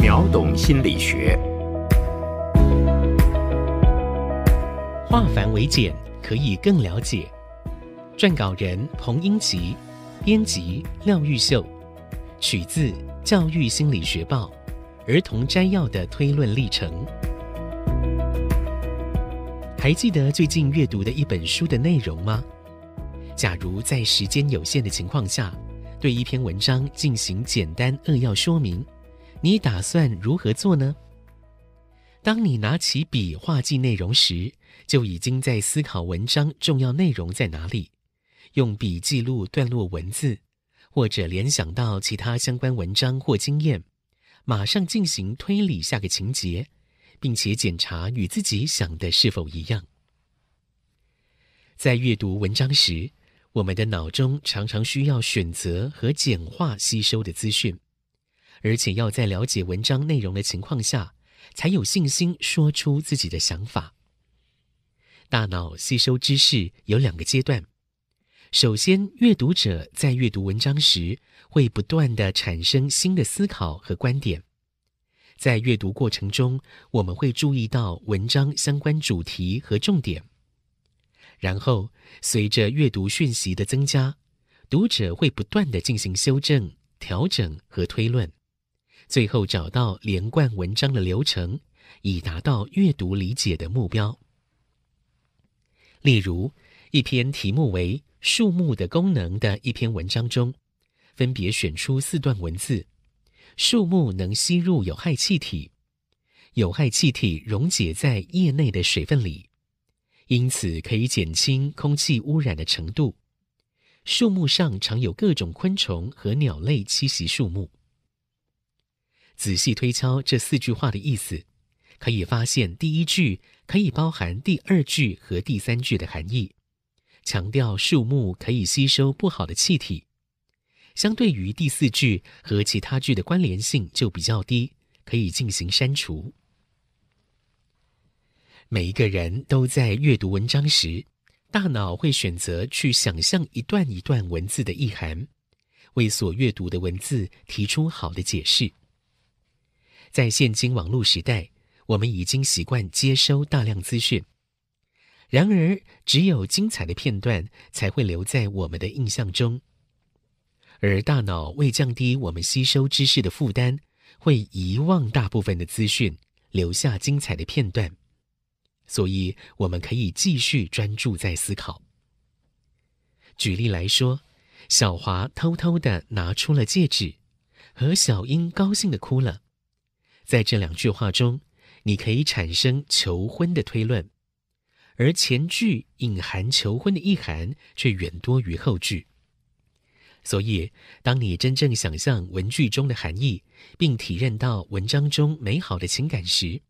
秒懂心理学，化繁为简，可以更了解。撰稿人彭英吉，编辑廖玉秀，取自《教育心理学报》儿童摘要的推论历程。还记得最近阅读的一本书的内容吗？假如在时间有限的情况下，对一篇文章进行简单扼要说明，你打算如何做呢？当你拿起笔画记内容时，就已经在思考文章重要内容在哪里，用笔记录段落文字，或者联想到其他相关文章或经验，马上进行推理下个情节。并且检查与自己想的是否一样。在阅读文章时，我们的脑中常常需要选择和简化吸收的资讯，而且要在了解文章内容的情况下，才有信心说出自己的想法。大脑吸收知识有两个阶段：首先，阅读者在阅读文章时，会不断的产生新的思考和观点。在阅读过程中，我们会注意到文章相关主题和重点。然后，随着阅读讯息的增加，读者会不断的进行修正、调整和推论，最后找到连贯文章的流程，以达到阅读理解的目标。例如，一篇题目为“树木的功能”的一篇文章中，分别选出四段文字。树木能吸入有害气体，有害气体溶解在叶内的水分里，因此可以减轻空气污染的程度。树木上常有各种昆虫和鸟类栖息。树木仔细推敲这四句话的意思，可以发现第一句可以包含第二句和第三句的含义，强调树木可以吸收不好的气体。相对于第四句和其他句的关联性就比较低，可以进行删除。每一个人都在阅读文章时，大脑会选择去想象一段一段文字的意涵，为所阅读的文字提出好的解释。在现今网络时代，我们已经习惯接收大量资讯，然而只有精彩的片段才会留在我们的印象中。而大脑为降低我们吸收知识的负担，会遗忘大部分的资讯，留下精彩的片段。所以，我们可以继续专注在思考。举例来说，小华偷偷的拿出了戒指，和小英高兴的哭了。在这两句话中，你可以产生求婚的推论，而前句隐含求婚的意涵却远多于后句。所以，当你真正想象文句中的含义，并体认到文章中美好的情感时，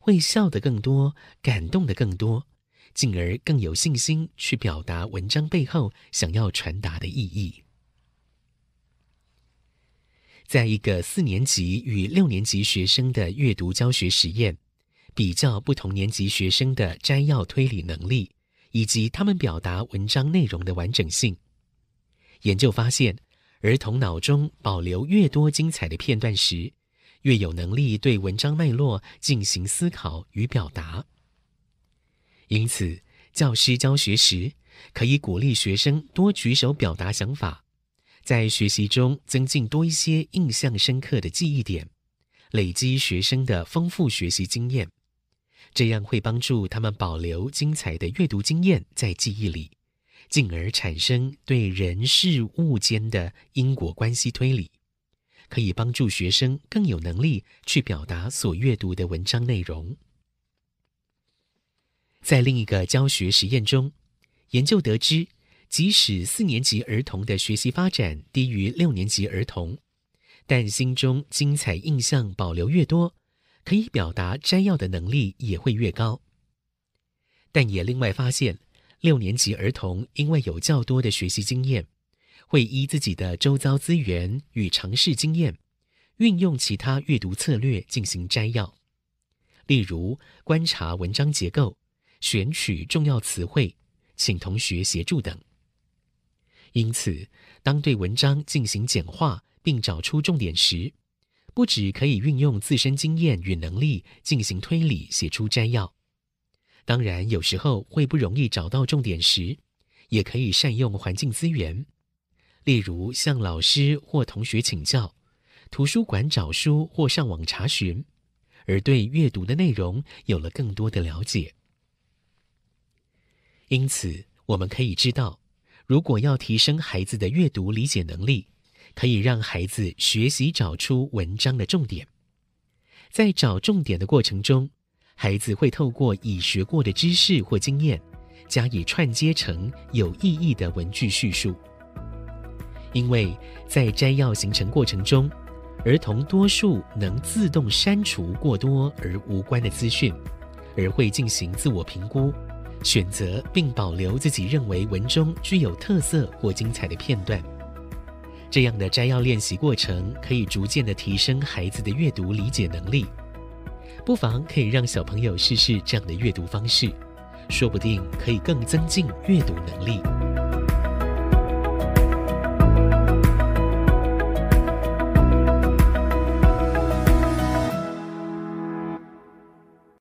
会笑得更多，感动的更多，进而更有信心去表达文章背后想要传达的意义。在一个四年级与六年级学生的阅读教学实验，比较不同年级学生的摘要推理能力，以及他们表达文章内容的完整性。研究发现，儿童脑中保留越多精彩的片段时，越有能力对文章脉络进行思考与表达。因此，教师教学时可以鼓励学生多举手表达想法，在学习中增进多一些印象深刻的记忆点，累积学生的丰富学习经验，这样会帮助他们保留精彩的阅读经验在记忆里。进而产生对人事物间的因果关系推理，可以帮助学生更有能力去表达所阅读的文章内容。在另一个教学实验中，研究得知，即使四年级儿童的学习发展低于六年级儿童，但心中精彩印象保留越多，可以表达摘要的能力也会越高。但也另外发现。六年级儿童因为有较多的学习经验，会依自己的周遭资源与尝试经验，运用其他阅读策略进行摘要，例如观察文章结构、选取重要词汇、请同学协助等。因此，当对文章进行简化并找出重点时，不只可以运用自身经验与能力进行推理，写出摘要。当然，有时候会不容易找到重点时，也可以善用环境资源，例如向老师或同学请教，图书馆找书或上网查询，而对阅读的内容有了更多的了解。因此，我们可以知道，如果要提升孩子的阅读理解能力。可以让孩子学习找出文章的重点，在找重点的过程中，孩子会透过已学过的知识或经验，加以串接成有意义的文句叙述。因为在摘要形成过程中，儿童多数能自动删除过多而无关的资讯，而会进行自我评估，选择并保留自己认为文中具有特色或精彩的片段。这样的摘要练习过程可以逐渐的提升孩子的阅读理解能力，不妨可以让小朋友试试这样的阅读方式，说不定可以更增进阅读能力。